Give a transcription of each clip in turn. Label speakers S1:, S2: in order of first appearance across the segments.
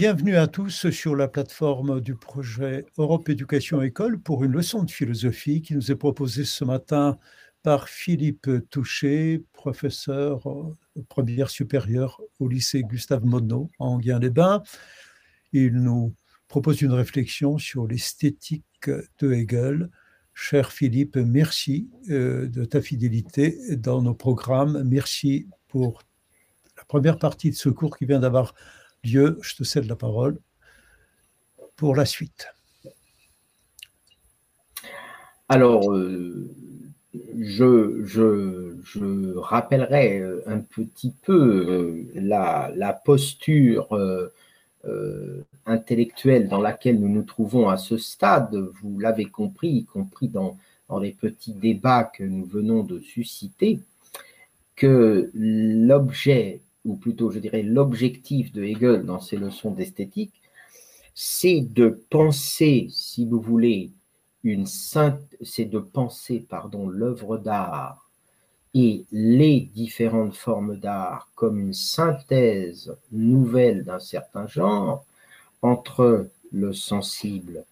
S1: Bienvenue à tous sur la plateforme du projet Europe Éducation École pour une leçon de philosophie qui nous est proposée ce matin par Philippe Touché, professeur de première supérieure au lycée Gustave Monod en Guin-les-Bains. Il nous propose une réflexion sur l'esthétique de Hegel. Cher Philippe, merci euh, de ta fidélité dans nos programmes. Merci pour la première partie de ce cours qui vient d'avoir lieu. Je te cède la parole pour la suite.
S2: Alors, euh, je, rappellerai euh, un petit peu euh, la, la posture intellectuelle dans laquelle nous nous trouvons à ce stade. Vous l'avez compris, y compris dans, dans les petits débats que nous venons de susciter, que l'objet ou plutôt je dirais l'objectif de Hegel dans ses leçons d'esthétique, c'est de penser, si vous voulez, une c'est de penser pardon l'œuvre d'art et les différentes formes d'art comme une synthèse nouvelle d'un certain genre entre le sensible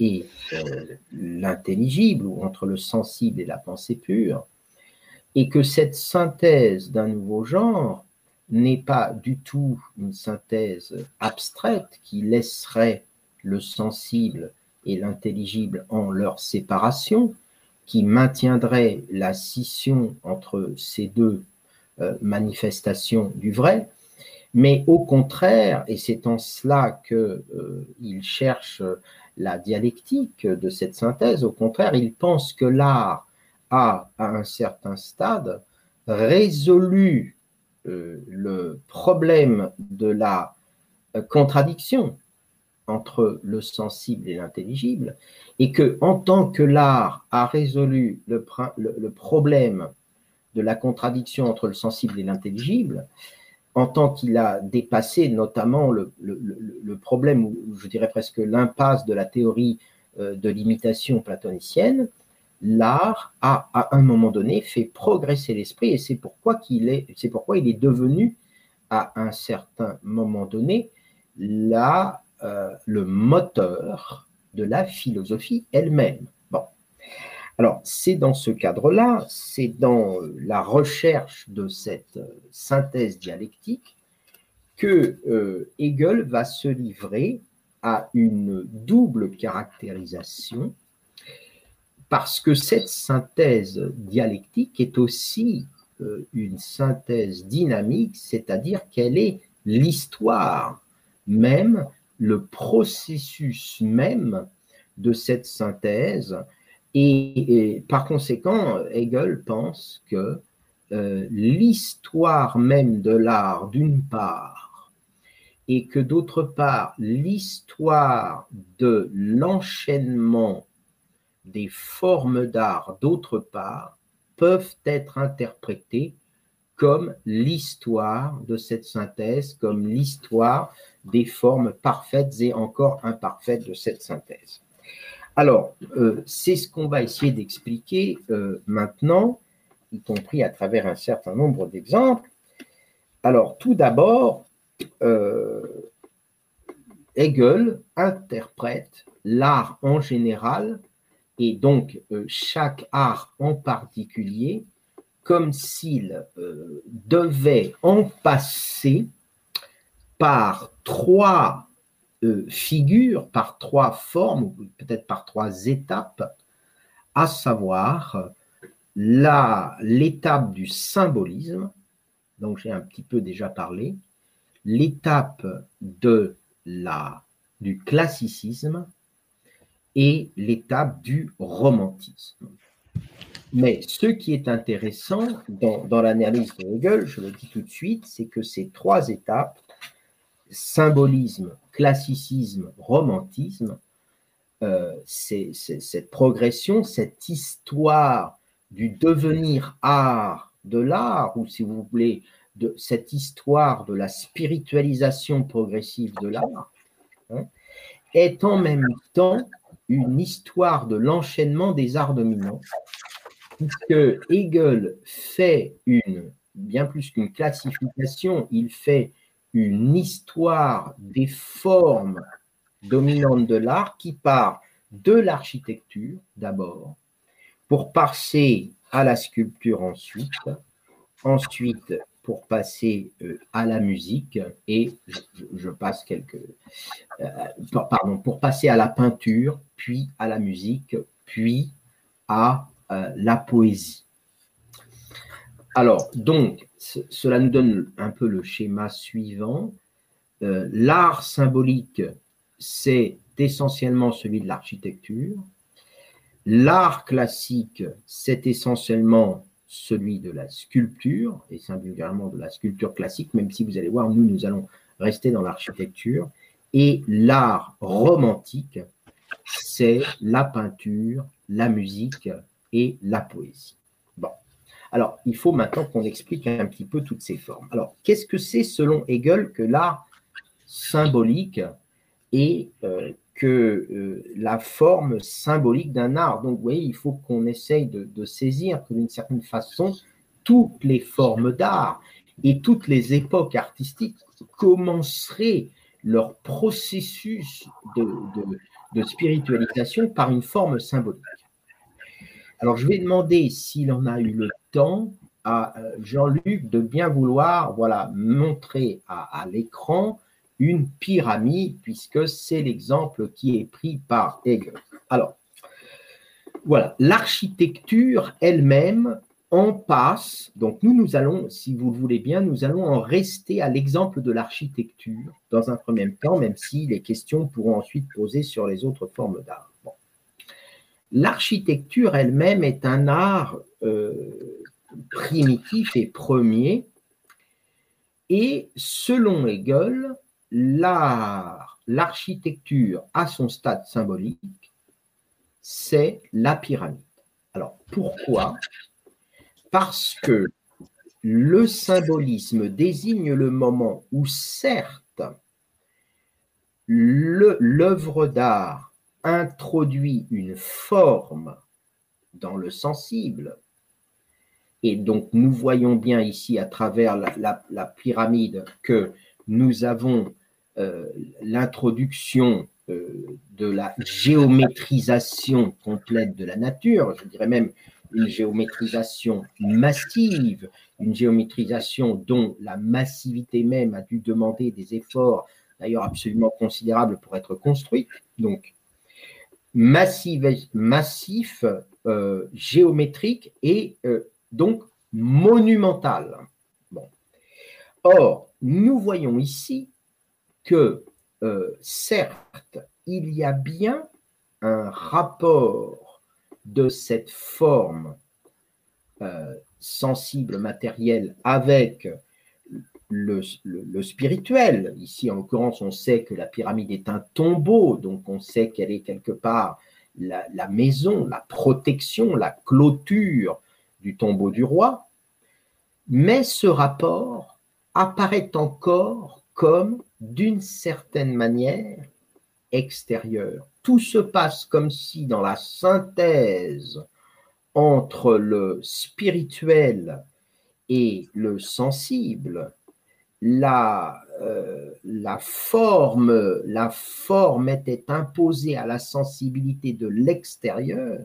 S2: et euh, l'intelligible, ou entre le sensible et la pensée pure, et que cette synthèse d'un nouveau genre n'est pas du tout une synthèse abstraite qui laisserait le sensible et l'intelligible en leur séparation, qui maintiendrait la scission entre ces deux euh, manifestations du vrai, mais au contraire, et c'est en cela qu'il euh, cherche la dialectique de cette synthèse, au contraire, il pense que l'art a, à un certain stade, résolu le problème de la euh, contradiction entre le sensible et l'intelligible, et que en tant que l'art a résolu le, problème de la contradiction entre le sensible et l'intelligible, en tant qu'il a dépassé notamment le, problème, ou je dirais presque l'impasse de la théorie euh, de l'imitation platonicienne, l'art a, à un moment donné, fait progresser l'esprit et c'est pourquoi, il est devenu, à un certain moment donné, la, euh, le moteur de la philosophie elle-même. Alors, c'est dans ce cadre-là, c'est dans la recherche de cette synthèse dialectique que euh, Hegel va se livrer à une double caractérisation parce que cette synthèse dialectique est aussi euh, une synthèse dynamique, c'est-à-dire qu'elle est l'histoire même, le processus même de cette synthèse. Et, par conséquent, Hegel pense que euh, l'histoire même de l'art, d'une part, et que d'autre part, l'histoire de l'enchaînement des formes d'art, d'autre part, peuvent être interprétées comme l'histoire de cette synthèse, comme l'histoire des formes parfaites et encore imparfaites de cette synthèse. Alors, euh, c'est ce qu'on va essayer d'expliquer euh, maintenant, y compris à travers un certain nombre d'exemples. Alors, tout d'abord, euh, Hegel interprète l'art en général et donc euh, chaque art en particulier comme s'il euh, devait en passer par trois euh, figures, par trois formes, peut-être par trois étapes, à savoir l'étape du symbolisme, dont j'ai un petit peu déjà parlé, l'étape de la, du classicisme et l'étape du romantisme. Mais ce qui est intéressant dans, l'analyse de Hegel, je le dis tout de suite, c'est que ces trois étapes, symbolisme, classicisme, romantisme, euh, cette progression, cette histoire du devenir art de l'art, ou si vous voulez, de cette histoire de la spiritualisation progressive de l'art, hein, est en même temps une histoire de l'enchaînement des arts dominants, puisque Hegel fait une, bien plus qu'une classification, il fait une histoire des formes dominantes de l'art qui part de l'architecture d'abord, pour passer à la sculpture ensuite, ensuite pour passer euh, à la musique et je, passe quelques euh, pardon pour passer à la peinture puis à la musique puis à euh, la poésie. Alors donc cela nous donne un peu le schéma suivant. L'art symbolique c'est essentiellement celui de l'architecture. L'art classique, c'est essentiellement celui de la sculpture, et singulièrement de la sculpture classique, même si vous allez voir, nous, nous allons rester dans l'architecture. Et l'art romantique, c'est la peinture, la musique et la poésie. Bon. Alors, il faut maintenant qu'on explique un petit peu toutes ces formes. Alors, qu'est-ce que c'est selon Hegel que l'art symbolique et euh, que euh, la forme symbolique d'un art. Donc, vous voyez, il faut qu'on essaye de, saisir que d'une certaine façon, toutes les formes d'art et toutes les époques artistiques commenceraient leur processus de, spiritualisation par une forme symbolique. Alors, je vais demander s'il en a eu le temps à euh, Jean-Luc de bien vouloir voilà, montrer à l'écran une pyramide, puisque c'est l'exemple qui est pris par Hegel. Alors, voilà, l'architecture elle-même en passe, donc nous, nous allons, si vous le voulez bien, nous allons en rester à l'exemple de l'architecture dans un premier temps, même si les questions pourront ensuite poser sur les autres formes d'art. L'architecture elle-même est un art euh, primitif et premier, et selon Hegel, l'art, l'architecture à son stade symbolique, c'est la pyramide. Alors pourquoi? Parce que le symbolisme désigne le moment où certes l'œuvre d'art introduit une forme dans le sensible, et donc nous voyons bien ici à travers la pyramide que nous avons l'introduction euh, de la géométrisation complète de la nature, je dirais même une géométrisation massive, une géométrisation dont la massivité même a dû demander des efforts d'ailleurs absolument considérables pour être construite. Donc, massif, massif euh, géométrique et donc monumental. Bon. Or, nous voyons ici que, euh, certes, il y a bien un rapport de cette forme euh, sensible, matérielle, avec le, spirituel. Ici, en l'occurrence, on sait que la pyramide est un tombeau, donc on sait qu'elle est quelque part la, maison, la protection, la clôture du tombeau du roi. Mais ce rapport apparaît encore comme, d'une certaine manière, extérieur. Tout se passe comme si dans la synthèse entre le spirituel et le sensible, la, euh, forme, la forme était imposée à la sensibilité de l'extérieur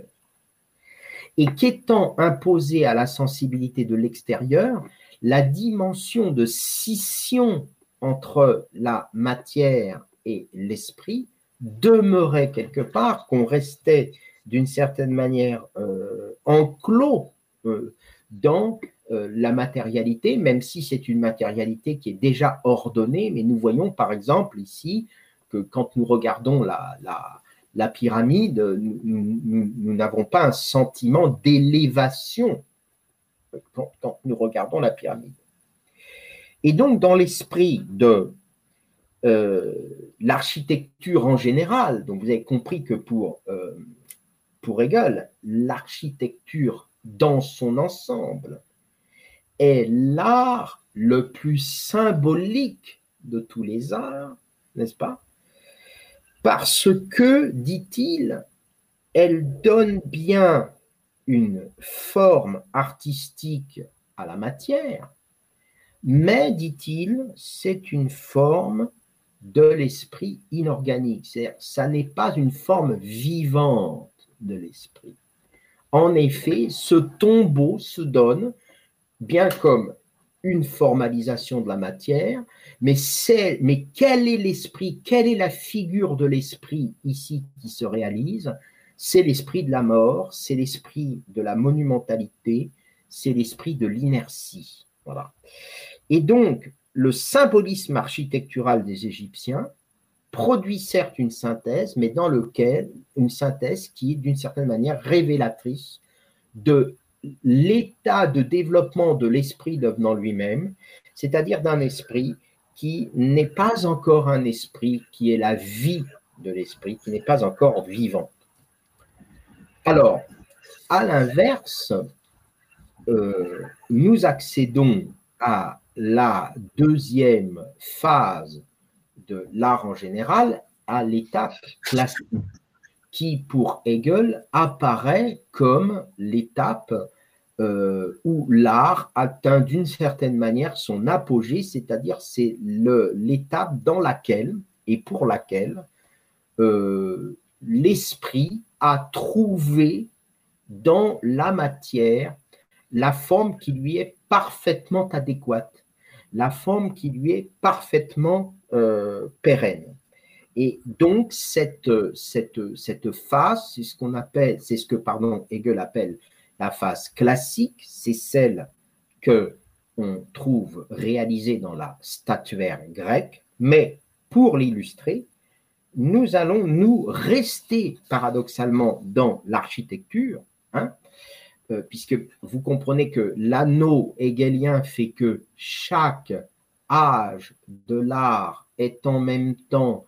S2: et qu'étant imposée à la sensibilité de l'extérieur, la dimension de scission entre la matière et l'esprit demeurait quelque part, qu'on restait d'une certaine manière euh, enclos euh, dans euh, la matérialité, même si c'est une matérialité qui est déjà ordonnée, mais nous voyons par exemple ici que quand nous regardons la, la, pyramide, nous n'avons pas un sentiment d'élévation quand, nous regardons la pyramide. Et donc, dans l'esprit de euh, l'architecture en général, donc vous avez compris que pour, euh, pour Hegel, l'architecture dans son ensemble est l'art le plus symbolique de tous les arts, n'est-ce pas? Parce que, dit-il, elle donne bien une forme artistique à la matière, Mais, dit-il, c'est une forme de l'esprit inorganique. C'est-à-dire, ça n'est pas une forme vivante de l'esprit. En effet, ce tombeau se donne bien comme une formalisation de la matière, mais, quel est l'esprit, quelle est la figure de l'esprit ici qui se réalise? C'est l'esprit de la mort, c'est l'esprit de la monumentalité, c'est l'esprit de l'inertie. Voilà. Et donc, le symbolisme architectural des Égyptiens produit certes une synthèse, mais dans lequel une synthèse qui est d'une certaine manière révélatrice de l'état de développement de l'esprit devenant lui-même, c'est-à-dire d'un esprit qui n'est pas encore un esprit qui est la vie de l'esprit, qui n'est pas encore vivant. Alors, à l'inverse, euh, nous accédons à la deuxième phase de l'art en général, à l'étape classique, qui pour Hegel apparaît comme l'étape euh, où l'art atteint d'une certaine manière son apogée, c'est-à-dire c'est l'étape dans laquelle et pour laquelle euh, l'esprit a trouvé dans la matière la forme qui lui est parfaitement adéquate, la forme qui lui est parfaitement euh, pérenne. Et donc, cette, cette, cette c'est ce qu'on appelle, c'est ce que, pardon, Hegel appelle la phase classique, c'est celle que on trouve réalisée dans la statuaire grecque, mais pour l'illustrer, nous allons nous rester paradoxalement dans l'architecture, hein, euh, puisque vous comprenez que l'anneau hegelien fait que chaque âge de l'art est en même temps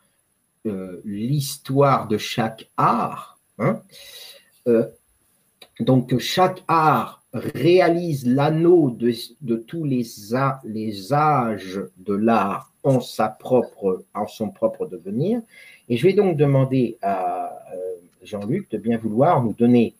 S2: euh, l'histoire de chaque art. Hein. Euh, donc chaque art réalise l'anneau de, tous les, les âges de l'art en, sa propre, en son propre devenir. Et je vais donc demander à Jean-Luc de bien vouloir nous donner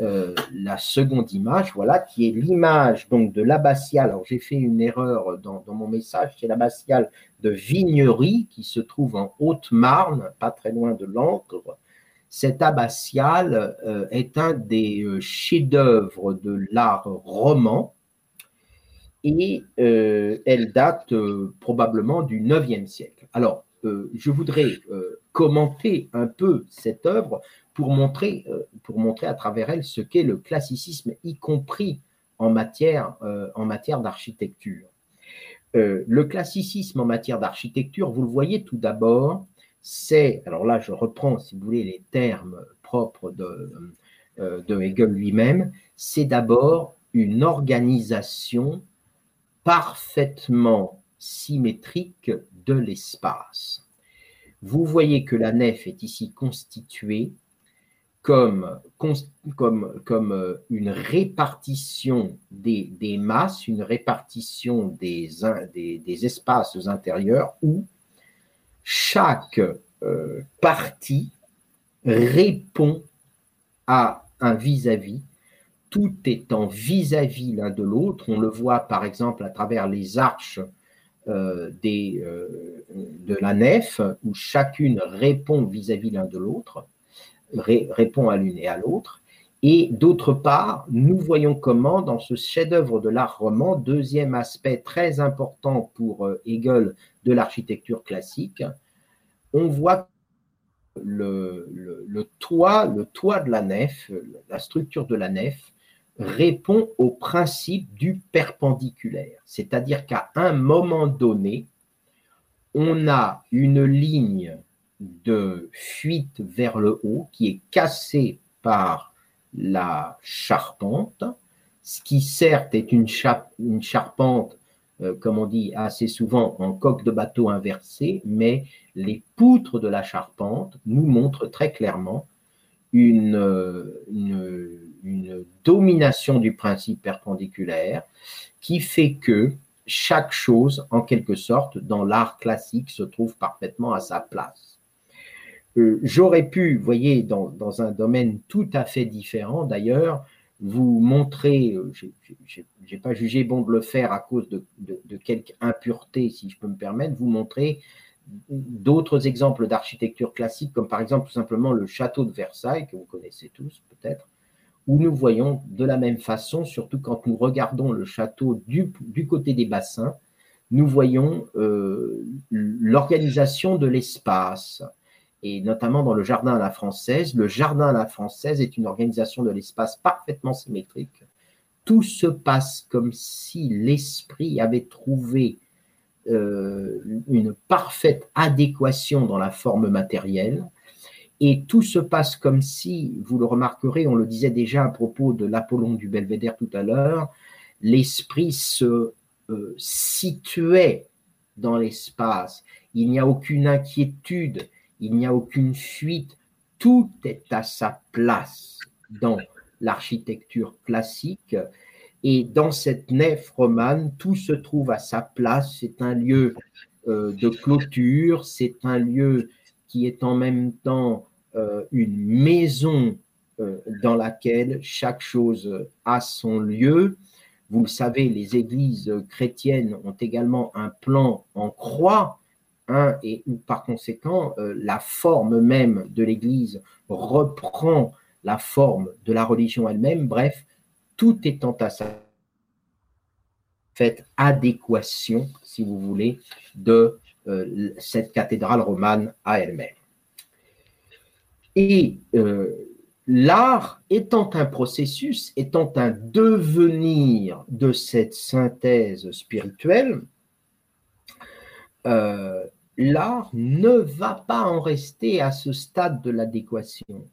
S2: euh, la seconde image, voilà, qui est l'image donc de l'abbatiale. J'ai fait une erreur dans, mon message, c'est l'abbatiale de Vignery qui se trouve en Haute-Marne, pas très loin de l'Ancre. Cette abbatiale euh, est un des euh, chefs-d'œuvre de l'art roman et elle date probablement du 9e siècle. Alors, je voudrais commenter un peu cette œuvre pour montrer, euh, pour montrer à travers elle ce qu'est le classicisme, y compris en matière, euh, en matière d'architecture. Euh, le classicisme en matière d'architecture, vous le voyez tout d'abord, c'est, alors là je reprends si vous voulez les termes propres de, de Hegel lui-même, c'est d'abord une organisation parfaitement symétrique de l'espace. Vous voyez que la nef est ici constituée comme, comme, comme euh, une répartition des, des, masses, une répartition des, des, des, espaces intérieurs où chaque euh, partie répond à un vis-à-vis, tout étant vis-à-vis l'un de l'autre. On le voit par exemple à travers les arches euh, de la nef, où chacune répond vis-à-vis l'un de l'autre répond à l'une et à l'autre. Et d'autre part, nous voyons comment, dans ce chef-d'œuvre de l'art roman, deuxième aspect très important pour euh, Hegel de l'architecture classique, on voit le, le, toit, le toit de la nef, la structure de la nef, répond au principe du perpendiculaire. C'est-à-dire qu'à un moment donné, on a une ligne de fuite vers le haut qui est cassé par la charpente, ce qui certes est une, charpente, euh, comme on dit assez souvent, en coque de bateau inversée, mais les poutres de la charpente nous montrent très clairement une domination du principe perpendiculaire qui fait que chaque chose, en quelque sorte, dans l'art classique, se trouve parfaitement à sa place. Euh, j'aurais pu, vous voyez, dans, un domaine tout à fait différent d'ailleurs, vous montrer, je n'ai pas jugé bon de le faire à cause de, de, de quelques impuretés, si je peux me permettre, vous montrer d'autres exemples d'architecture classique, comme par exemple tout simplement le château de Versailles, que vous connaissez tous peut-être, où nous voyons de la même façon, surtout quand nous regardons le château du, du côté des bassins, nous voyons euh, l'organisation de l'espace, et notamment dans le jardin à la française. Le jardin à la française est une organisation de l'espace parfaitement symétrique. Tout se passe comme si l'esprit avait trouvé euh, une parfaite adéquation dans la forme matérielle. Et tout se passe comme si, vous le remarquerez, on le disait déjà à propos de l'Apollon du Belvédère tout à l'heure, l'esprit se euh, situait dans l'espace. Il n'y a aucune inquiétude, il n'y a aucune fuite. Tout est à sa place dans l'architecture classique et dans cette nef romane, tout se trouve à sa place. C'est un lieu euh, de clôture, c'est un lieu qui est en même temps euh, une maison euh, dans laquelle chaque chose a son lieu. Vous le savez, les églises chrétiennes ont également un plan en croix, et où par conséquent, la forme même de l'église reprend la forme de la religion elle-même. Bref, tout étant à sa fait adéquation, si vous voulez, de euh, cette cathédrale romane à elle-même. Et euh, l'art étant un processus, étant un devenir de cette synthèse spirituelle, euh, l'art ne va pas en rester à ce stade de l'adéquation.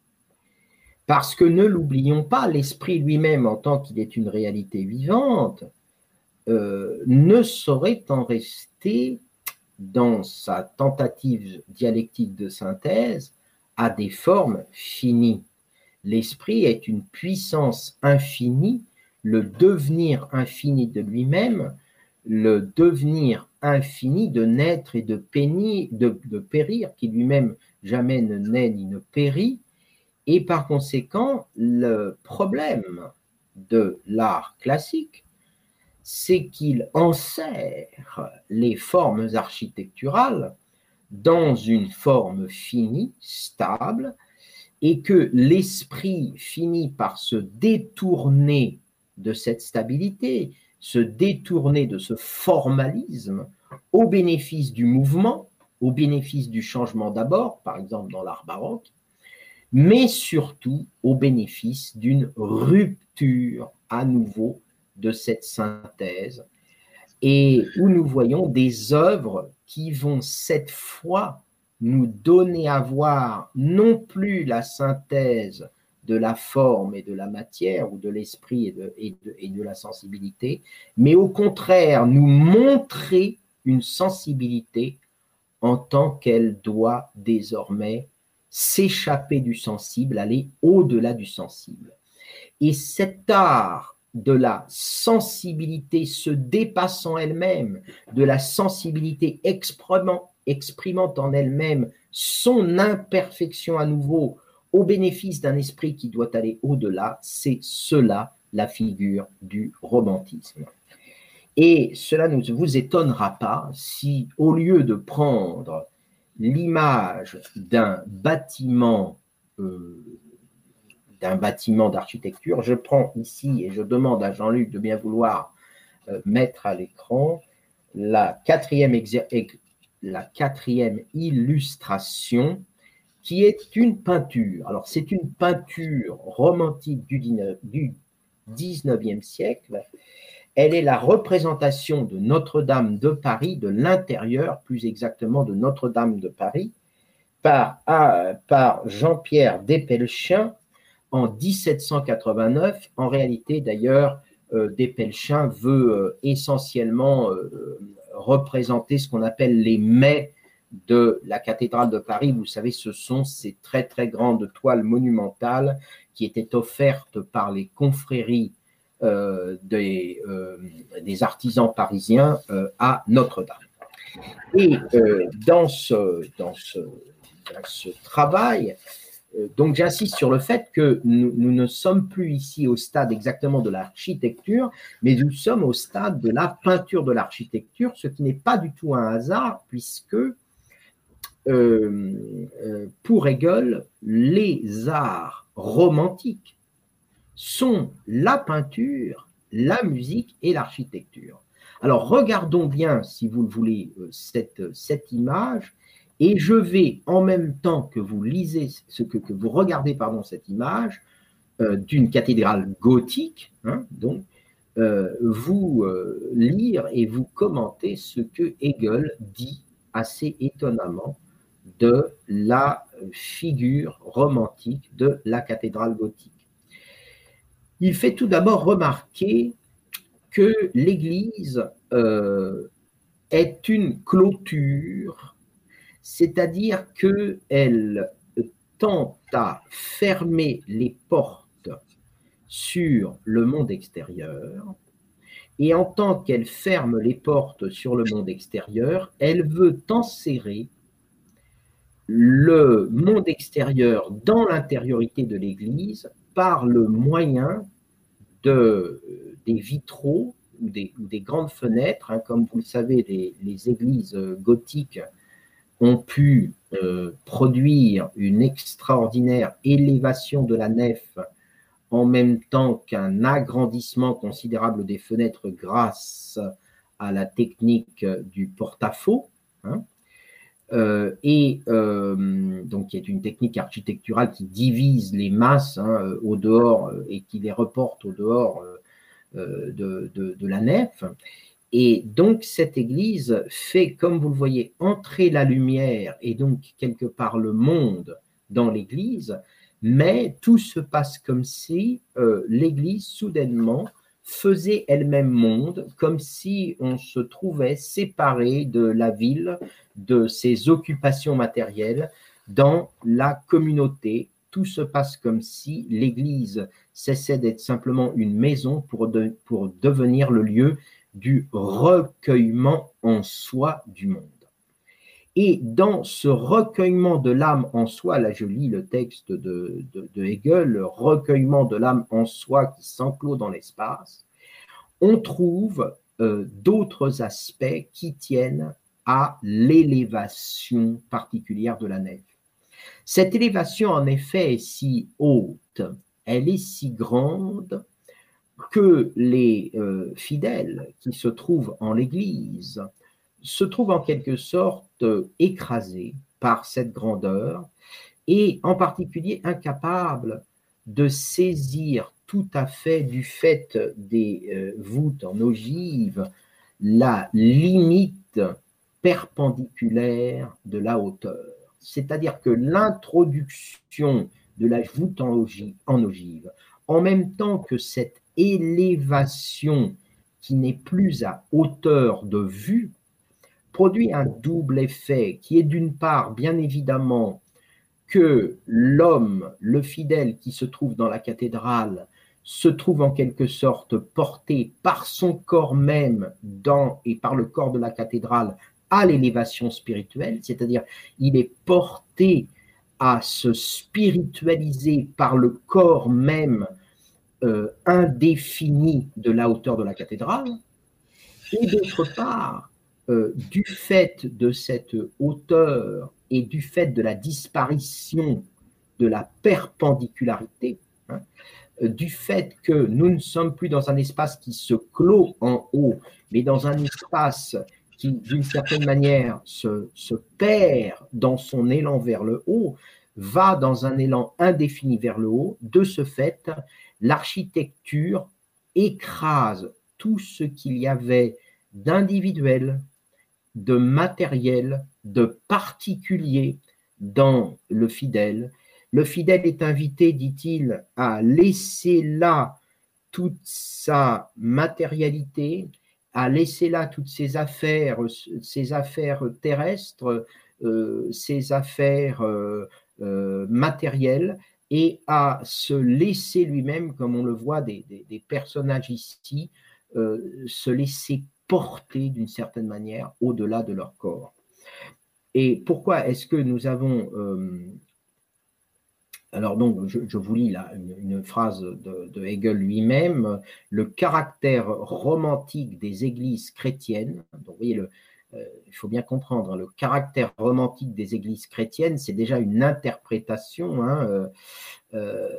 S2: Parce que ne l'oublions pas, l'esprit lui-même, en tant qu'il est une réalité vivante, euh, ne saurait en rester dans sa tentative dialectique de synthèse à des formes finies. L'esprit est une puissance infinie, le devenir infini de lui-même, le devenir infini de naître et de, périr, qui lui-même jamais ne naît ni ne périt, et par conséquent, le problème de l'art classique, c'est qu'il enserre les formes architecturales dans une forme finie, stable, et que l'esprit finit par se détourner de cette stabilité, se détourner de ce formalisme au bénéfice du mouvement, au bénéfice du changement d'abord, par exemple dans l'art baroque, mais surtout au bénéfice d'une rupture à nouveau de cette synthèse. Et où nous voyons des œuvres qui vont cette fois nous donner à voir non plus la synthèse de la forme et de la matière ou de l'esprit et de, la sensibilité, mais au contraire nous montrer une sensibilité en tant qu'elle doit désormais s'échapper du sensible, aller au-delà du sensible. Et cet art de la sensibilité se dépassant elle-même, de la sensibilité exprimant en elle-même son imperfection à nouveau au bénéfice d'un esprit qui doit aller au-delà, c'est cela la figure du romantisme. Et cela ne vous étonnera pas si, au lieu de prendre l'image d'un bâtiment euh, d'un bâtiment d'architecture. Je prends ici et je demande à Jean-Luc de bien vouloir euh, mettre à l'écran la quatrième, la quatrième illustration qui est une peinture. Alors c'est une peinture romantique du, du 19e siècle. Elle est la représentation de Notre-Dame de Paris, de l'intérieur plus exactement de Notre-Dame de Paris, par, par Jean-Pierre Despelchins en 1789. En réalité, d'ailleurs, euh, Despelchin veut euh, essentiellement euh, représenter ce qu'on appelle les mets de la cathédrale de Paris. Vous savez, ce sont ces très très grandes toiles monumentales qui étaient offertes par les confréries des, des, artisans parisiens à Notre-Dame. Et dans ce travail, donc j'insiste sur le fait que nous, ne sommes plus ici au stade exactement de l'architecture, mais nous sommes au stade de la peinture de l'architecture, ce qui n'est pas du tout un hasard, puisque pour Hegel, les arts romantiques sont la peinture, la musique et l'architecture. Alors regardons bien, si vous le voulez, cette, cette image et je vais, en même temps que vous lisez, ce que, vous regardez pardon, cette image euh, d'une cathédrale gothique, hein, donc, euh, vous euh, lire et vous commenter ce que Hegel dit assez étonnamment de la figure romantique de la cathédrale gothique. Il fait tout d'abord remarquer que l'Église est une clôture c'est-à-dire qu'elle tente à fermer les portes sur le monde extérieur, et en tant qu'elle ferme les portes sur le monde extérieur, elle veut enserrer le monde extérieur dans l'intériorité de l'Église par le moyen de, des vitraux ou des, grandes fenêtres. Hein, comme vous le savez, les églises gothiques ont pu euh, produire une extraordinaire élévation de la nef en même temps qu'un agrandissement considérable des fenêtres grâce à la technique du porte-à-faux. Hein. Euh, et euh, donc qui est une technique architecturale qui divise les masses hein, au dehors et qui les reporte au dehors de, de, la nef. Et donc cette Église fait, comme vous le voyez, entrer la lumière et donc quelque part le monde dans l'Église, mais tout se passe comme si euh, l'Église soudainement faisait elle-même monde, comme si on se trouvait séparé de la ville, de ses occupations matérielles, dans la communauté. Tout se passe comme si l'Église cessait d'être simplement une maison pour, devenir le lieu du recueillement en soi du monde. Et dans ce recueillement de l'âme en soi, là je lis le texte de, Hegel, le recueillement de l'âme en soi qui s'enclôt dans l'espace, on trouve euh, d'autres aspects qui tiennent à l'élévation particulière de la nef. Cette élévation, en effet, est si haute, elle est si grande que les euh, fidèles qui se trouvent en l'Église se trouvent en quelque sorte écrasés par cette grandeur et en particulier incapables de saisir tout à fait du fait des euh, voûtes en ogive la limite perpendiculaire de la hauteur. C'est-à-dire que l'introduction de la voûte en ogive, en même temps que cette élévation qui n'est plus à hauteur de vue produit un double effet qui est d'une part, bien évidemment, que l'homme, le fidèle qui se trouve dans la cathédrale, se trouve en quelque sorte porté par son corps même dans et par le corps de la cathédrale à l'élévation spirituelle, c'est-à-dire il est porté à se spiritualiser par le corps même euh, indéfinie de la hauteur de la cathédrale, et d'autre part, euh, du fait de cette hauteur et du fait de la disparition de la perpendicularité, hein, euh, du fait que nous ne sommes plus dans un espace qui se clôt en haut, mais dans un espace qui, d'une certaine manière, se, se, perd dans son élan vers le haut, va dans un élan indéfini vers le haut. De ce fait, l'architecture écrase tout ce qu'il y avait d'individuel, de matériel, de particulier dans le fidèle. Le fidèle est invité, dit-il, à laisser là toute sa matérialité, à laisser là toutes ses affaires, ses affaires terrestres, euh, ses affaires euh, euh, matérielles, et à se laisser lui-même, comme on le voit des, personnages ici, se laisser porter d'une certaine manière au-delà de leur corps. Et pourquoi est-ce que nous avons euh, alors donc, je, vous lis là une, phrase de, Hegel lui-même, le caractère romantique des églises chrétiennes, donc vous voyez, le, euh, il faut bien comprendre, le caractère romantique des églises chrétiennes, c'est déjà une interprétation hein, euh,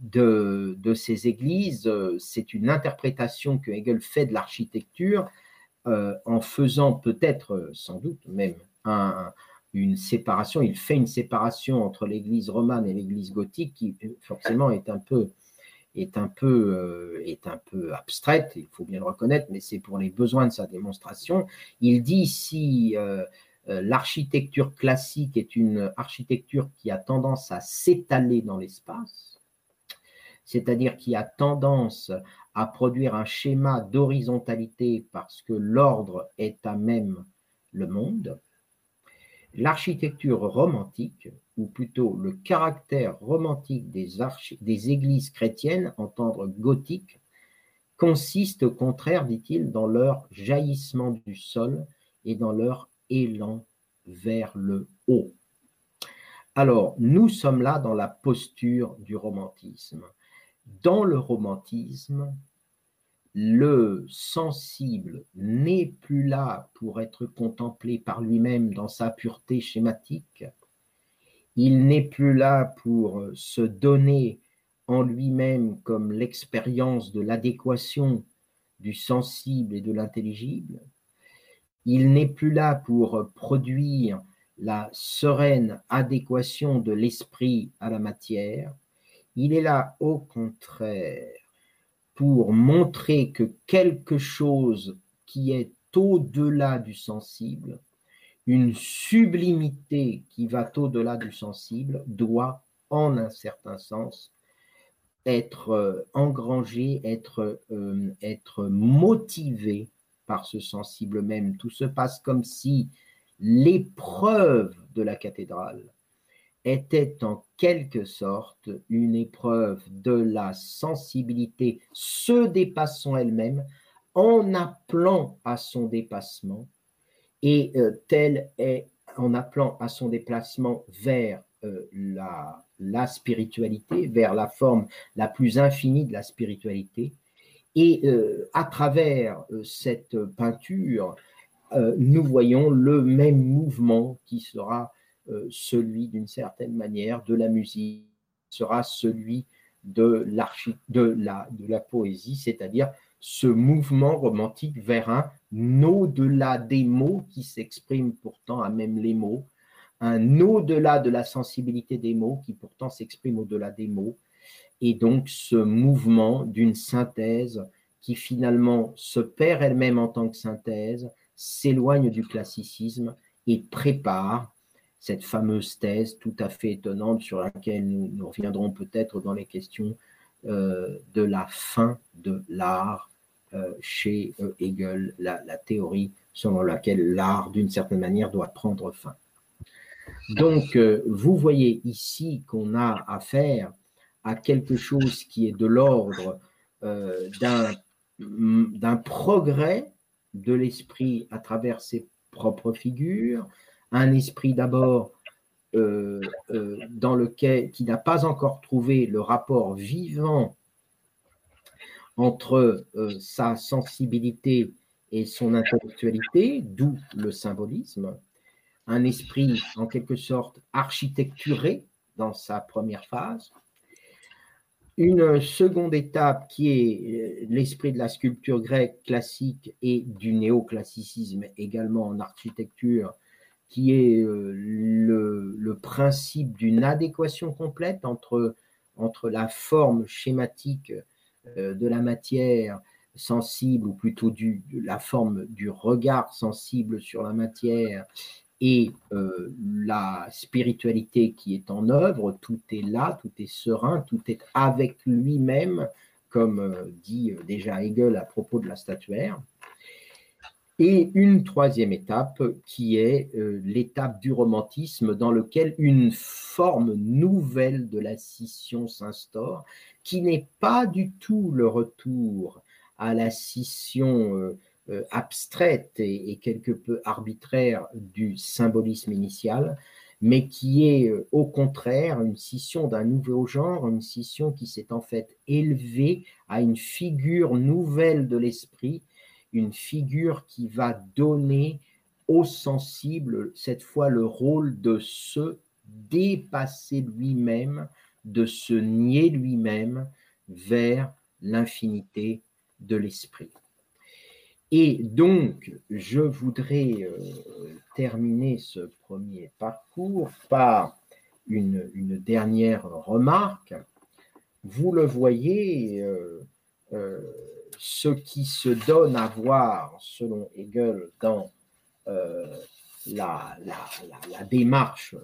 S2: de, ces églises, c'est une interprétation que Hegel fait de l'architecture en faisant peut-être, sans doute même, un, une séparation, il fait une séparation entre l'église romane et l'église gothique qui forcément est un peu est euh, abstraite, il faut bien le reconnaître, mais c'est pour les besoins de sa démonstration. Il dit si euh, euh, l'architecture classique est une architecture qui a tendance à s'étaler dans l'espace, c'est-à-dire qui a tendance à produire un schéma d'horizontalité parce que l'ordre est à même le monde, L'architecture romantique, ou plutôt le caractère romantique des, des églises chrétiennes, entendre gothique, consiste au contraire, dit-il, dans leur jaillissement du sol et dans leur élan vers le haut. Alors, nous sommes là dans la posture du romantisme. Dans le romantisme, le sensible n'est plus là pour être contemplé par lui-même dans sa pureté schématique, il n'est plus là pour se donner en lui-même comme l'expérience de l'adéquation du sensible et de l'intelligible, il n'est plus là pour produire la sereine adéquation de l'esprit à la matière, il est là au contraire pour montrer que quelque chose qui est au-delà du sensible, une sublimité qui va au-delà du sensible, doit, en un certain sens, être euh, engrangé, être, euh, être motivé par ce sensible même. Tout se passe comme si l'épreuve de la cathédrale était en quelque sorte une épreuve de la sensibilité se dépassant elle-même en appelant à son dépassement et euh, est en appelant à son déplacement vers euh, la, spiritualité, vers la forme la plus infinie de la spiritualité. Et euh, à travers cette peinture, nous voyons le même mouvement qui sera celui d'une certaine manière de la musique, sera celui de, la, la poésie, c'est-à-dire ce mouvement romantique vers un au-delà des mots qui s'expriment pourtant à même les mots, un au-delà de la sensibilité des mots qui pourtant s'exprime au-delà des mots, et donc ce mouvement d'une synthèse qui finalement se perd elle-même en tant que synthèse, s'éloigne du classicisme et prépare cette fameuse thèse tout à fait étonnante sur laquelle nous, reviendrons peut-être dans les questions euh, de la fin de l'art euh, chez euh, Hegel, la, théorie selon laquelle l'art, d'une certaine manière, doit prendre fin. Donc, vous voyez ici qu'on a affaire à quelque chose qui est de l'ordre d'un progrès de l'esprit à travers ses propres figures, un esprit d'abord euh, euh, dans lequel qui n'a pas encore trouvé le rapport vivant entre euh, sa sensibilité et son intellectualité, d'où le symbolisme, un esprit en quelque sorte architecturé dans sa première phase, une seconde étape qui est l'esprit de la sculpture grecque classique et du néoclassicisme également en architecture, qui est euh, le, principe d'une adéquation complète entre, la forme schématique euh, de la matière sensible, ou plutôt du, la forme du regard sensible sur la matière et euh, la spiritualité qui est en œuvre, tout est là, tout est serein, tout est avec lui-même, comme dit déjà Hegel à propos de la statuaire. Et une troisième étape qui est euh, l'étape du romantisme dans lequel une forme nouvelle de la scission s'instaure, qui n'est pas du tout le retour à la scission euh, euh, abstraite et, quelque peu arbitraire du symbolisme initial, mais qui est au contraire une scission d'un nouveau genre, une scission qui s'est en fait élevée à une figure nouvelle de l'esprit, une figure qui va donner au sensible, cette fois, le rôle de se dépasser lui-même, de se nier lui-même vers l'infinité de l'esprit. Et donc, je voudrais euh, terminer ce premier parcours par une, dernière remarque. Vous le voyez, euh, ce qui se donne à voir, selon Hegel, dans la, la, démarche,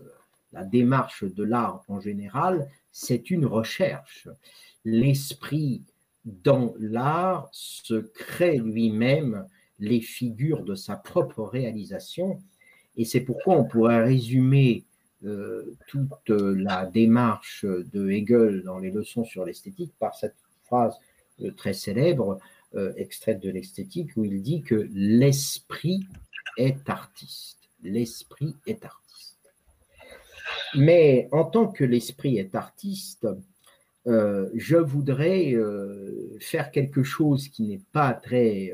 S2: de l'art en général, c'est une recherche. L'esprit dans l'art se crée lui-même les figures de sa propre réalisation. Et c'est pourquoi on pourrait résumer euh, toute la démarche de Hegel dans les leçons sur l'esthétique par cette phrase euh, très célèbre, euh, extraite de l'esthétique, où il dit que l'esprit est artiste. L'esprit est artiste. Mais en tant que l'esprit est artiste, euh, je voudrais euh, faire quelque chose qui n'est pas très,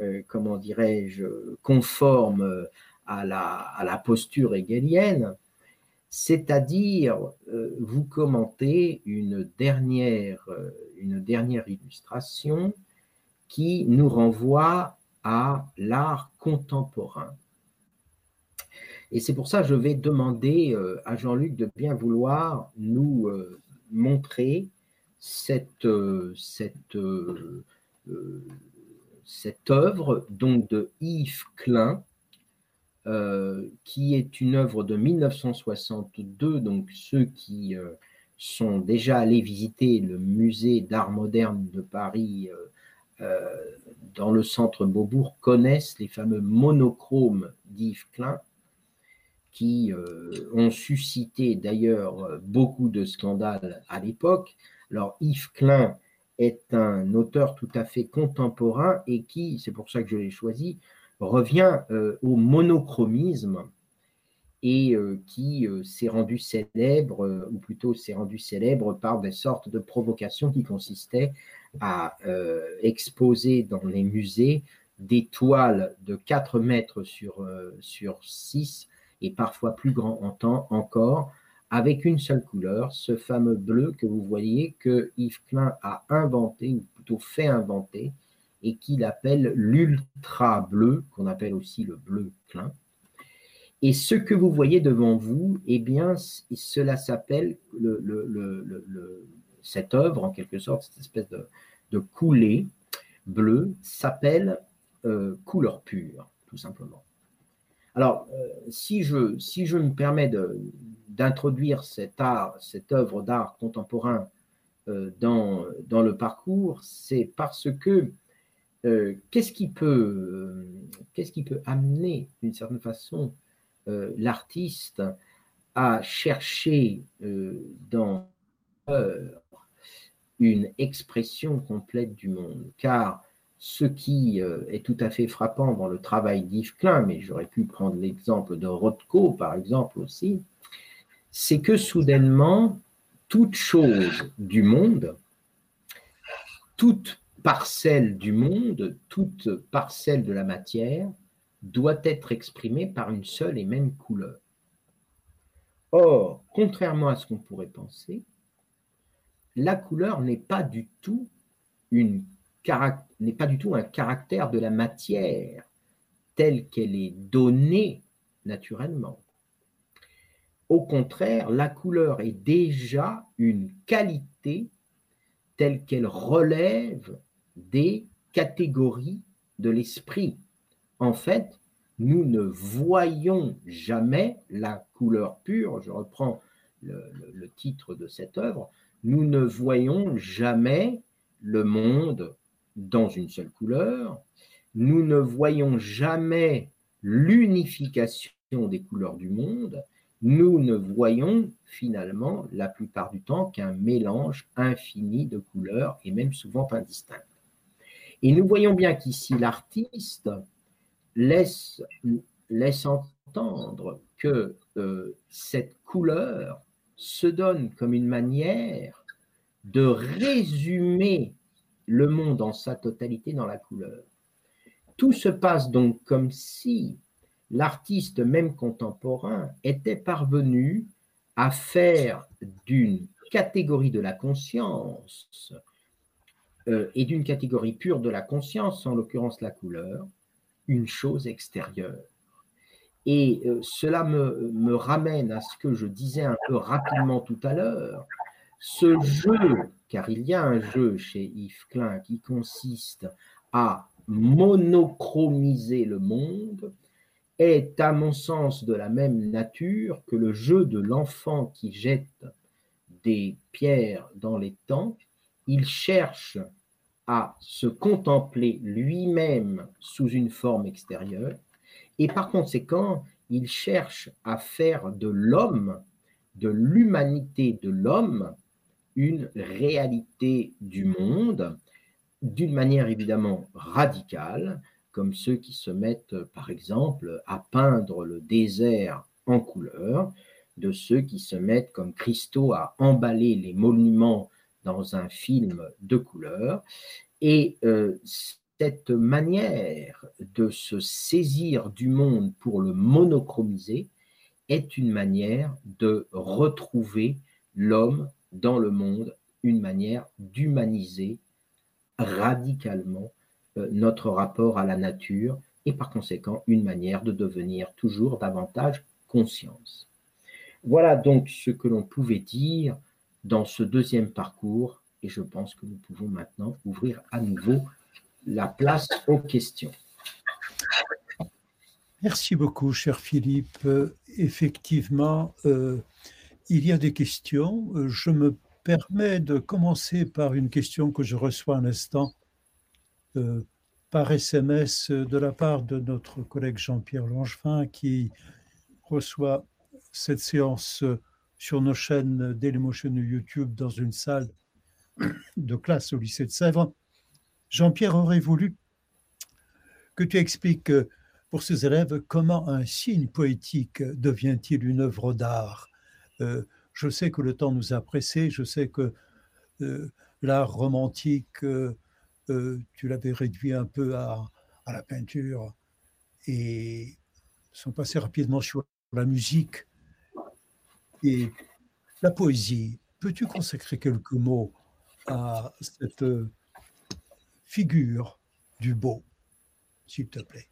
S2: euh, comment dirais-je, conforme à la, à la, posture hegelienne, c'est-à-dire vous commenter une dernière, une dernière illustration qui nous renvoie à l'art contemporain. Et c'est pour ça que je vais demander à Jean-Luc de bien vouloir nous montrer cette, euh, euh, euh, cette œuvre donc de Yves Klein, qui est une œuvre de 1962. Donc ceux qui sont déjà allés visiter le musée d'art moderne de Paris dans le centre Beaubourg connaissent les fameux monochromes d'Yves Klein qui euh, ont suscité d'ailleurs beaucoup de scandales à l'époque. Alors Yves Klein est un auteur tout à fait contemporain et qui, c'est pour ça que je l'ai choisi, revient euh, au monochromisme et euh, qui s'est rendu célèbre, ou plutôt s'est rendu célèbre par des sortes de provocations qui consistaient à exposer dans les musées des toiles de 4 mètres sur, sur 6 et parfois plus grand en temps encore, avec une seule couleur, ce fameux bleu que vous voyez que Yves Klein a inventé, ou plutôt fait inventer, et qu'il appelle l'ultra bleu, qu'on appelle aussi le bleu Klein. Et ce que vous voyez devant vous, eh bien, cela s'appelle le, cette œuvre, en quelque sorte, cette espèce de, de coulée bleue, s'appelle euh, couleur pure, tout simplement. Alors, euh, si, je, si je me permets d'introduire cet art, cette œuvre d'art contemporain euh, dans, dans, le parcours, c'est parce que euh, qu'est-ce qui, peut, qu'est-ce qui peut amener, d'une certaine façon, l'artiste à chercher dans une expression complète du monde? Car ce qui euh, est tout à fait frappant dans le travail d'Yves Klein, mais j'aurais pu prendre l'exemple de Rothko, par exemple, aussi, c'est que soudainement, toute chose du monde, toute parcelle du monde, toute parcelle de la matière doit être exprimée par une seule et même couleur. Or, contrairement à ce qu'on pourrait penser, la couleur n'est pas du tout n'est pas du tout un caractère de la matière telle qu'elle est donnée naturellement. Au contraire, la couleur est déjà une qualité telle qu'elle relève des catégories de l'esprit. En fait, nous ne voyons jamais la couleur pure, je reprends le, titre de cette œuvre, nous ne voyons jamais le monde dans une seule couleur. Nous ne voyons jamais l'unification des couleurs du monde. Nous ne voyons finalement la plupart du temps qu'un mélange infini de couleurs et même souvent indistinctes. Et nous voyons bien qu'ici l'artiste laisse, laisse entendre que cette couleur se donne comme une manière de résumer le monde en sa totalité dans la couleur. Tout se passe donc comme si l'artiste même contemporain était parvenu à faire d'une catégorie de la conscience euh, et d'une catégorie pure de la conscience, en l'occurrence la couleur, une chose extérieure. Et euh, cela me, ramène à ce que je disais un peu rapidement tout à l'heure. Ce jeu, car il y a un jeu chez Yves Klein qui consiste à monochromiser le monde, est à mon sens de la même nature que le jeu de l'enfant qui jette des pierres dans les temps. Il cherche à se contempler lui-même sous une forme extérieure et par conséquent, il cherche à faire de l'homme, de l'humanité de l'homme, une réalité du monde, d'une manière évidemment radicale, comme ceux qui se mettent, par exemple, à peindre le désert en couleur, de ceux qui se mettent comme Christo à emballer les monuments dans un film de couleur. Et euh, cette manière de se saisir du monde pour le monochromiser est une manière de retrouver l'homme dans le monde, une manière d'humaniser radicalement euh, notre rapport à la nature et par conséquent une manière de devenir toujours davantage conscience. Voilà donc ce que l'on pouvait dire dans ce deuxième parcours et je pense que nous pouvons maintenant ouvrir à nouveau la place aux questions.
S1: Merci beaucoup, cher Philippe. effectivement, euh, il y a des questions. Je me permets de commencer par une question que je reçois un instant euh, par SMS de la part de notre collègue Jean-Pierre Langevin qui reçoit cette séance sur nos chaînes Dailymotion YouTube dans une salle de classe au lycée de Sèvres Jean-Pierre aurait voulu que tu expliques euh, pour ses élèves comment un signe poétique devient-il une œuvre d'art? Euh, je sais que le temps nous a pressés, je sais que euh, l'art romantique, tu l'avais réduit un peu à, à, la peinture et sont passés rapidement sur la musique et la poésie. Peux-tu consacrer quelques mots à cette figure du beau, s'il te plaît?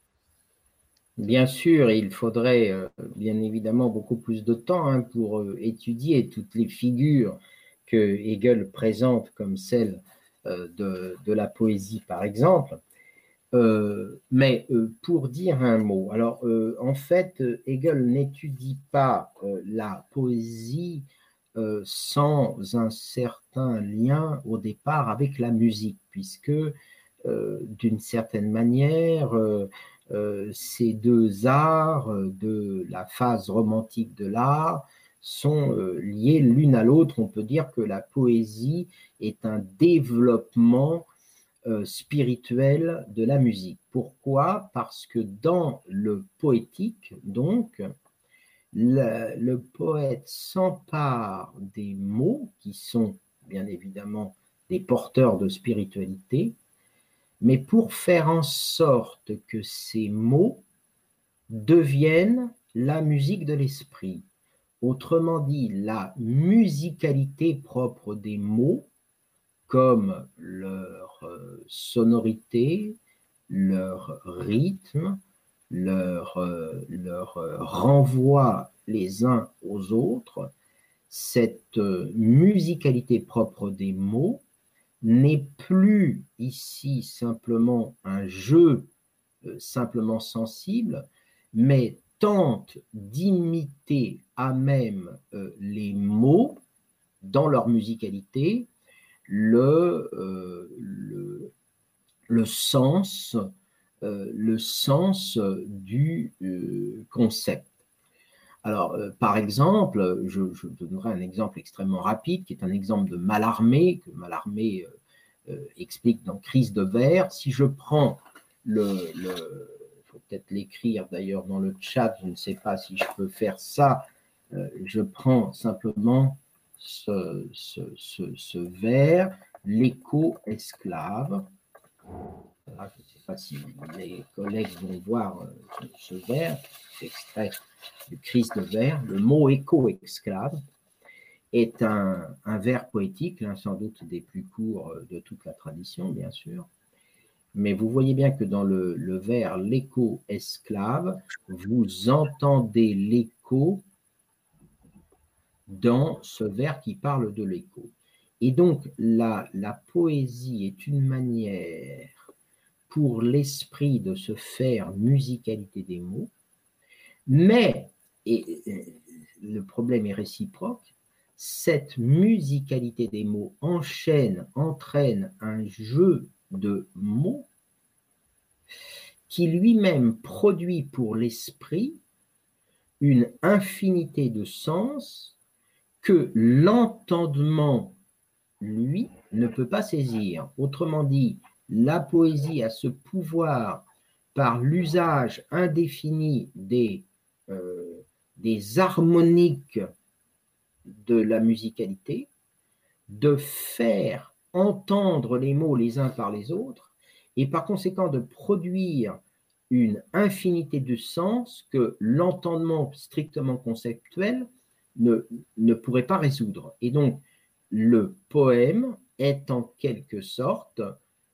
S2: Bien sûr, il faudrait euh, bien évidemment beaucoup plus de temps hein, pour euh, étudier toutes les figures que Hegel présente comme celles euh, de, la poésie, par exemple. Mais pour dire un mot, alors en fait, Hegel n'étudie pas la poésie sans un certain lien au départ avec la musique, puisque euh, d'une certaine manière, euh, euh, ces deux arts de la phase romantique de l'art sont liés l'une à l'autre. On peut dire que la poésie est un développement spirituel de la musique. Pourquoi? Parce que dans le poétique, donc, le poète s'empare des mots qui sont bien évidemment des porteurs de spiritualité, mais pour faire en sorte que ces mots deviennent la musique de l'esprit. Autrement dit, la musicalité propre des mots, comme leur euh, sonorité, leur rythme, leur, euh, euh, renvoi les uns aux autres, cette musicalité propre des mots n'est plus ici simplement un jeu simplement sensible, mais tente d'imiter à même les mots dans leur musicalité, le, euh, le, le, sens, le sens du concept. Alors, par exemple, je, donnerai un exemple extrêmement rapide, qui est un exemple de Malarmé, que Malarmé euh, explique dans Crise de verre. Si je prends le, il faut peut-être l'écrire d'ailleurs dans le chat, je ne sais pas si je peux faire ça. je prends simplement ce, ce, vers, l'écho esclave. je ne sais pas si les collègues vont voir ce vers, extrait du Christ de vers. Le mot écho esclave est un, un vers poétique, l'un sans doute des plus courts de toute la tradition, bien sûr. Mais vous voyez bien que dans le, le vers l'écho esclave, vous entendez l'écho dans ce vers qui parle de l'écho. Et donc la, poésie est une manière pour l'esprit de se faire musicalité des mots, mais, et le problème est réciproque, cette musicalité des mots enchaîne, entraîne un jeu de mots qui lui-même produit pour l'esprit une infinité de sens que l'entendement, lui, ne peut pas saisir. Autrement dit, la poésie a ce pouvoir par l'usage indéfini des, euh, des harmoniques de la musicalité, de faire entendre les mots les uns par les autres, et par conséquent de produire une infinité de sens que l'entendement strictement conceptuel ne, pourrait pas résoudre. Et donc, le poème est en quelque sorte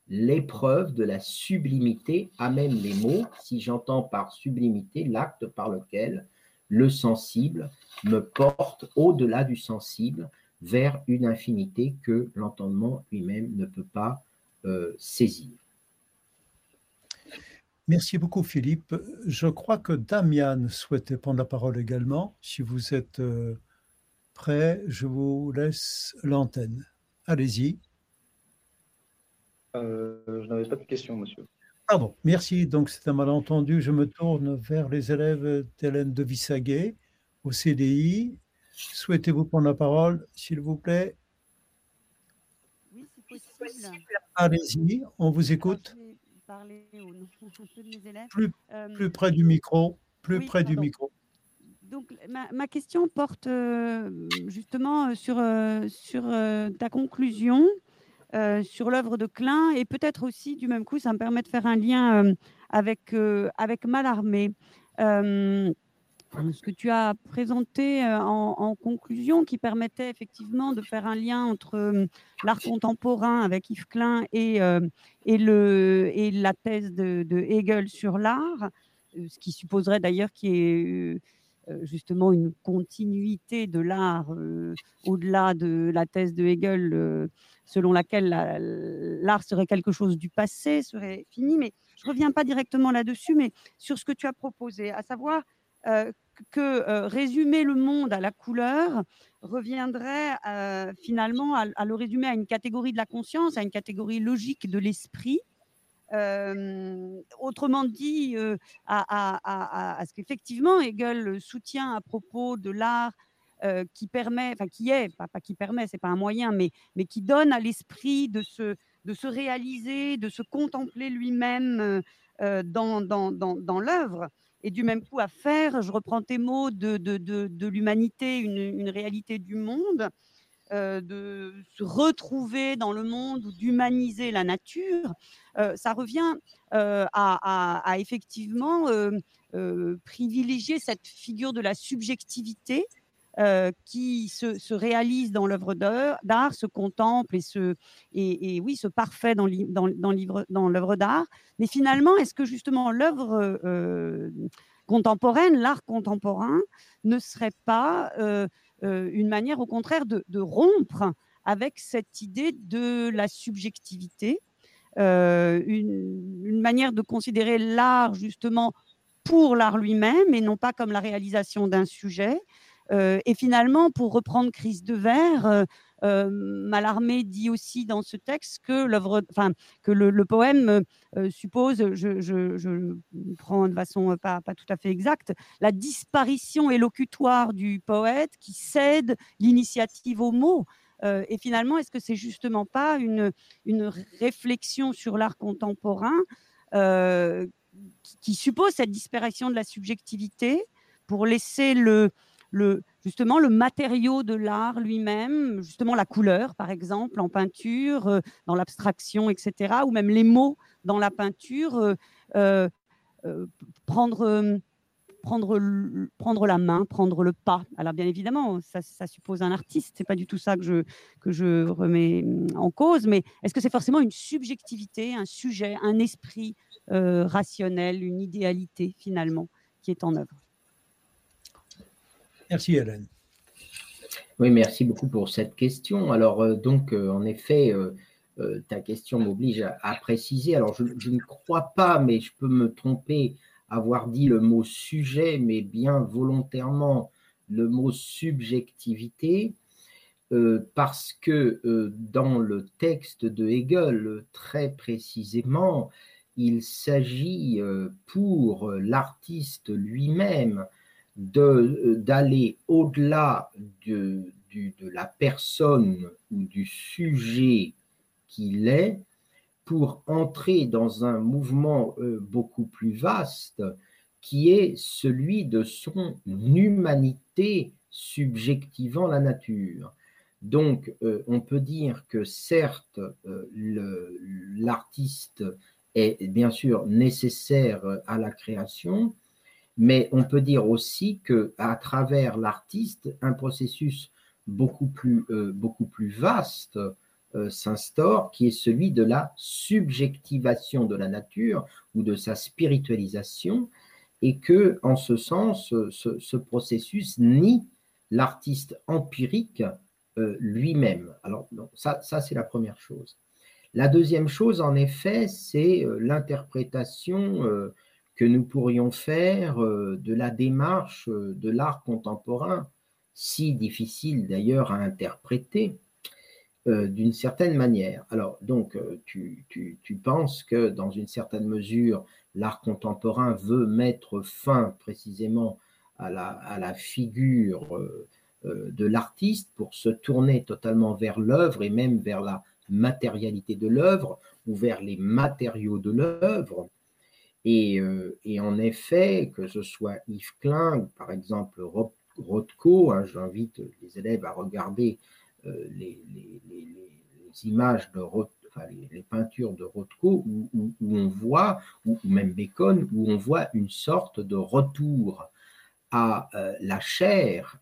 S2: l'épreuve de la sublimité à même les mots, si j'entends par sublimité l'acte par lequel le sensible me porte au-delà du sensible vers une infinité que l'entendement lui-même ne peut pas euh, saisir.
S1: Merci beaucoup Philippe. Je crois que Damian souhaitait prendre la parole également. Si vous êtes euh, prêt, je vous laisse l'antenne. Allez-y.
S3: Euh, je n'avais pas de questions, monsieur.
S1: Pardon, merci. Donc c'est un malentendu. Je me tourne vers les élèves d'Hélène de Vissaguet au CDI. Souhaitez-vous prendre la parole, s'il vous plaît?
S4: Oui, c'est possible.
S1: Allez-y, on vous écoute.
S4: Parler au nom de mes élèves.
S1: Plus, euh, plus près du micro, plus
S4: oui,
S1: près du micro.
S4: Donc, ma, ma question porte euh, justement sur, euh, sur ta conclusion sur l'œuvre de Klein et peut-être aussi, du même coup, ça me permet de faire un lien avec, avec Mallarmé. Ce que tu as présenté euh, en, conclusion qui permettait effectivement de faire un lien entre euh, l'art contemporain avec Yves Klein et, euh, la thèse de, Hegel sur l'art, ce qui supposerait d'ailleurs qu'il y ait justement une continuité de l'art au-delà de la thèse de Hegel selon laquelle la- l'art serait quelque chose du passé, serait fini. Mais je ne reviens pas directement là-dessus, mais sur ce que tu as proposé, à savoir que euh, résumer le monde à la couleur reviendrait euh, finalement à, le résumer à une catégorie de la conscience, à une catégorie logique de l'esprit. Euh, autrement dit, euh, à, ce qu'effectivement Hegel soutient à propos de l'art euh, qui permet, enfin qui est, pas, qui permet, c'est pas un moyen, mais, qui donne à l'esprit de se, réaliser, de se contempler lui-même euh, euh, dans l'œuvre, et du même coup à faire, je reprends tes mots, de, de, de, de l'humanité, une, une réalité du monde, euh, de se retrouver dans le monde ou d'humaniser la nature, euh, ça revient euh, à, effectivement privilégier cette figure de la subjectivité euh, qui se, se réalise dans l'œuvre d'art, se contemple et se et, oui se parfait dans dans, dans l'œuvre d'art. Mais finalement, est-ce que justement l'œuvre euh, contemporaine, l'art contemporain, ne serait pas euh, une manière, au contraire, de, rompre avec cette idée de la subjectivité, une manière de considérer l'art justement pour l'art lui-même et non pas comme la réalisation d'un sujet. Euh, et finalement, pour reprendre Chris de Verre, euh, euh, Mallarmé dit aussi dans ce texte que enfin que le, poème euh, suppose, je, je, je prends de façon pas, tout à fait exacte, la disparition élocutoire du poète qui cède l'initiative au mot. Euh, et finalement, est-ce que c'est justement pas une, une réflexion sur l'art contemporain qui, qui suppose cette disparition de la subjectivité pour laisser le, justement le matériau de l'art lui-même, justement la couleur, par exemple, en peinture, dans l'abstraction, etc., ou même les mots dans la peinture, prendre prendre, prendre la main, prendre le pas. Alors bien évidemment, ça, suppose un artiste, c'est pas du tout ça que je, remets en cause, mais est-ce que c'est forcément une subjectivité, un sujet, un esprit euh, rationnel, une idéalité finalement qui est en œuvre?
S1: Merci Hélène.
S2: Oui, merci beaucoup pour cette question. Alors euh, donc, euh, en effet, ta question m'oblige à, préciser. Alors, je, ne crois pas, mais je peux me tromper, avoir dit le mot sujet, mais bien volontairement le mot subjectivité, euh, parce que euh, dans le texte de Hegel, très précisément, il s'agit euh, pour l'artiste lui-même d'aller au-delà de, la personne ou du sujet qu'il est pour entrer dans un mouvement euh, beaucoup plus vaste qui est celui de son humanité subjectivant la nature. Donc, euh, on peut dire que certes, euh, l'artiste est bien sûr nécessaire à la création, mais on peut dire aussi que à travers l'artiste, un processus beaucoup plus, beaucoup plus vaste euh, s'instaure, qui est celui de la subjectivation de la nature ou de sa spiritualisation, et que, en ce sens, ce, processus nie l'artiste empirique euh, lui-même. Alors, ça, ça c'est la première chose. La deuxième chose, en effet, c'est euh, l'interprétation que nous pourrions faire de la démarche de l'art contemporain, si difficile d'ailleurs à interpréter, euh, d'une certaine manière. Alors, donc, euh, tu, penses que dans une certaine mesure, l'art contemporain veut mettre fin précisément à la, figure euh, de l'artiste pour se tourner totalement vers l'œuvre et même vers la matérialité de l'œuvre ou vers les matériaux de l'œuvre. Et, en effet, que ce soit Yves Klein ou par exemple Rothko, hein, j'invite les élèves à regarder euh, les, images de les, peintures de Rothko où, on voit, ou même Bacon, où on voit une sorte de retour à euh, la chair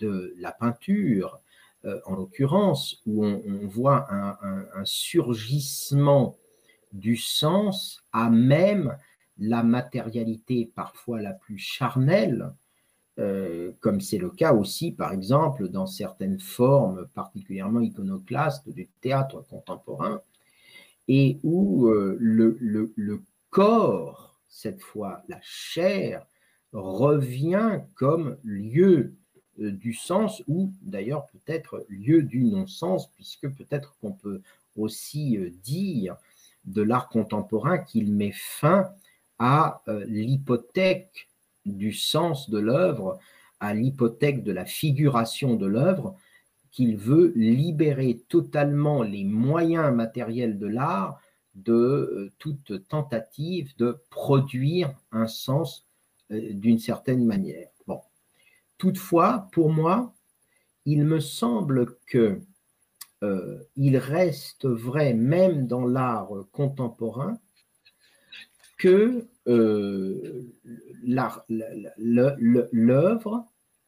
S2: de la peinture, euh, en l'occurrence, où on, voit un, surgissement du sens à même la matérialité parfois la plus charnelle euh, comme c'est le cas aussi, par exemple, dans certaines formes particulièrement iconoclastes du théâtre contemporain, et où euh, le, corps, cette fois la chair, revient comme lieu euh, du sens, ou d'ailleurs peut-être lieu du non-sens, puisque peut-être qu'on peut aussi dire de l'art contemporain qu'il met fin à l'hypothèque du sens de l'œuvre à l'hypothèque de la figuration de l'œuvre, qu'il veut libérer totalement les moyens matériels de l'art de euh, toute tentative de produire un sens euh, d'une certaine manière. Bon. Toutefois, pour moi, il me semble que euh, il reste vrai, même dans l'art contemporain, que euh, l'œuvre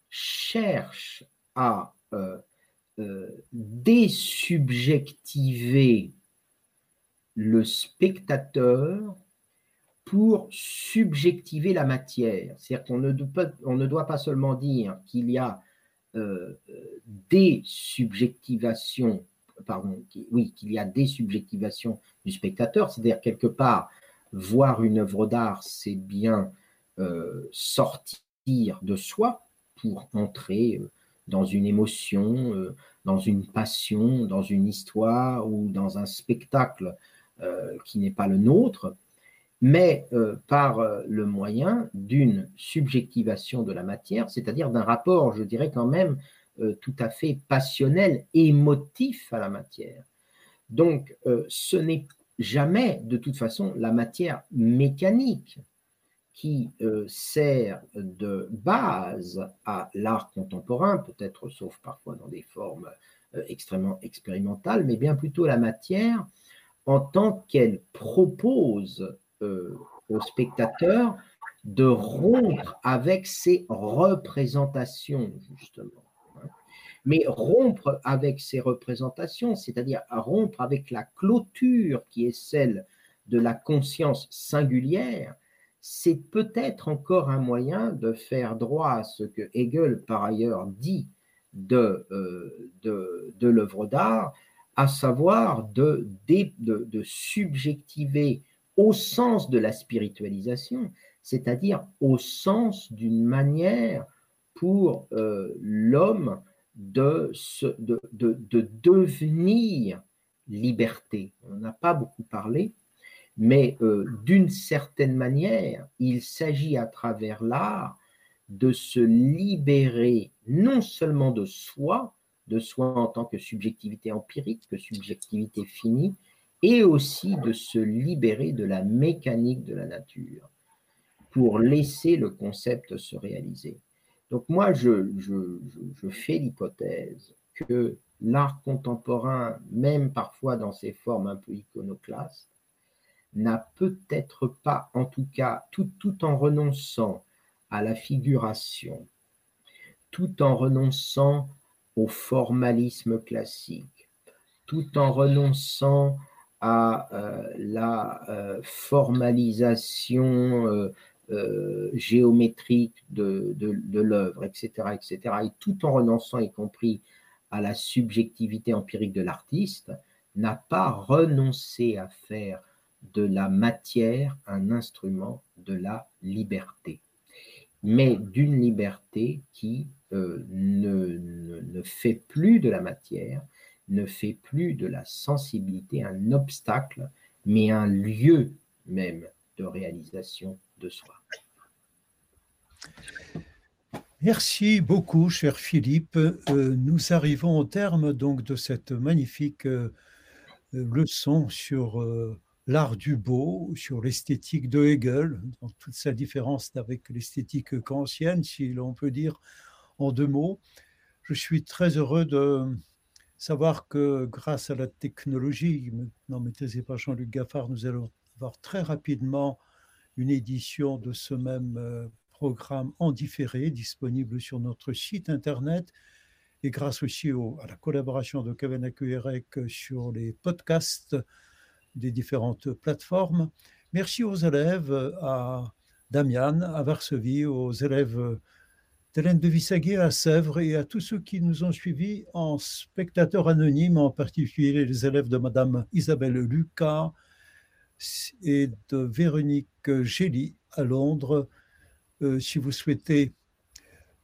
S2: cherche à euh, désubjectiver le spectateur pour subjectiver la matière. C'est-à-dire qu'on ne, on ne doit pas seulement dire qu'il y a des subjectivations, pardon, oui, qu'il y a des subjectivations du spectateur, c'est-à-dire quelque part, voir une œuvre d'art, c'est bien euh, sortir de soi pour entrer euh, dans une émotion, euh, dans une passion, dans une histoire ou dans un spectacle qui n'est pas le nôtre, mais par le moyen d'une subjectivation de la matière, c'est-à-dire d'un rapport, je dirais quand même, tout à fait passionnel, émotif à la matière. Donc, ce n'est jamais, de toute façon, la matière mécanique qui euh, sert de base à l'art contemporain, peut-être sauf parfois dans des formes euh, extrêmement expérimentales, mais bien plutôt la matière en tant qu'elle propose euh, au spectateur de rompre avec ses représentations, justement. Hein. Mais rompre avec ses représentations, c'est-à-dire rompre avec la clôture qui est celle de la conscience singulière, c'est peut-être encore un moyen de faire droit à ce que Hegel, par ailleurs, dit de, euh, l'œuvre d'art, à savoir de, de, subjectiver au sens de la spiritualisation, c'est-à-dire au sens d'une manière pour euh, l'homme de, de, de, devenir liberté. On n'a pas beaucoup parlé, mais euh, d'une certaine manière, il s'agit à travers l'art de se libérer non seulement de soi, de soi en tant que subjectivité empirique, que subjectivité finie, et aussi de se libérer de la mécanique de la nature pour laisser le concept se réaliser. Donc moi, je, je fais l'hypothèse que l'art contemporain, même parfois dans ses formes un peu iconoclastes, n'a peut-être pas, en tout cas, tout, tout en renonçant à la figuration, tout en renonçant au formalisme classique, tout en renonçant à euh, la euh, formalisation euh, géométrique de, l'œuvre, etc., etc., et tout en renonçant, y compris à la subjectivité empirique de l'artiste, n'a pas renoncé à faire de la matière un instrument de la liberté, mais d'une liberté qui ne, fait plus de la matière, ne fait plus de la sensibilité un obstacle, mais un lieu même de réalisation de soi.
S1: Merci beaucoup, cher Philippe. Euh, nous arrivons au terme donc de cette magnifique euh, leçon sur l'art du beau, sur l'esthétique de Hegel, dans toute sa différence avec l'esthétique kantienne, si l'on peut dire en deux mots. Je suis très heureux de savoir que grâce à la technologie, non maîtrisée par Jean-Luc Gaffard, nous allons avoir très rapidement une édition de ce même euh, programme en différé, disponible sur notre site internet, et grâce aussi à la collaboration de Kevin Akuerek sur les podcasts des différentes plateformes. Merci aux élèves, à Damian, à Varsovie, aux élèves d'Hélène de Vissaguet à Sèvres et à tous ceux qui nous ont suivis en spectateurs anonymes, en particulier les élèves de Madame Isabelle Lucas et de Véronique Gély à Londres. Euh, si vous souhaitez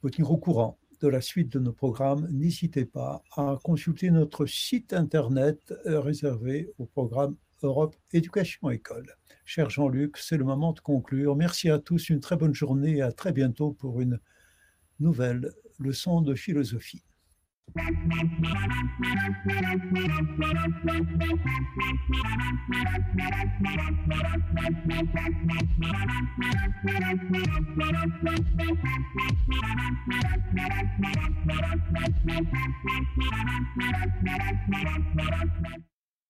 S1: vous tenir au courant de la suite de nos programmes, n'hésitez pas à consulter notre site internet euh, réservé au programme Europe Éducation École. Cher Jean-Luc, c'est le moment de conclure. Merci à tous, une très bonne journée et à très bientôt pour une nouvelle leçon de philosophie.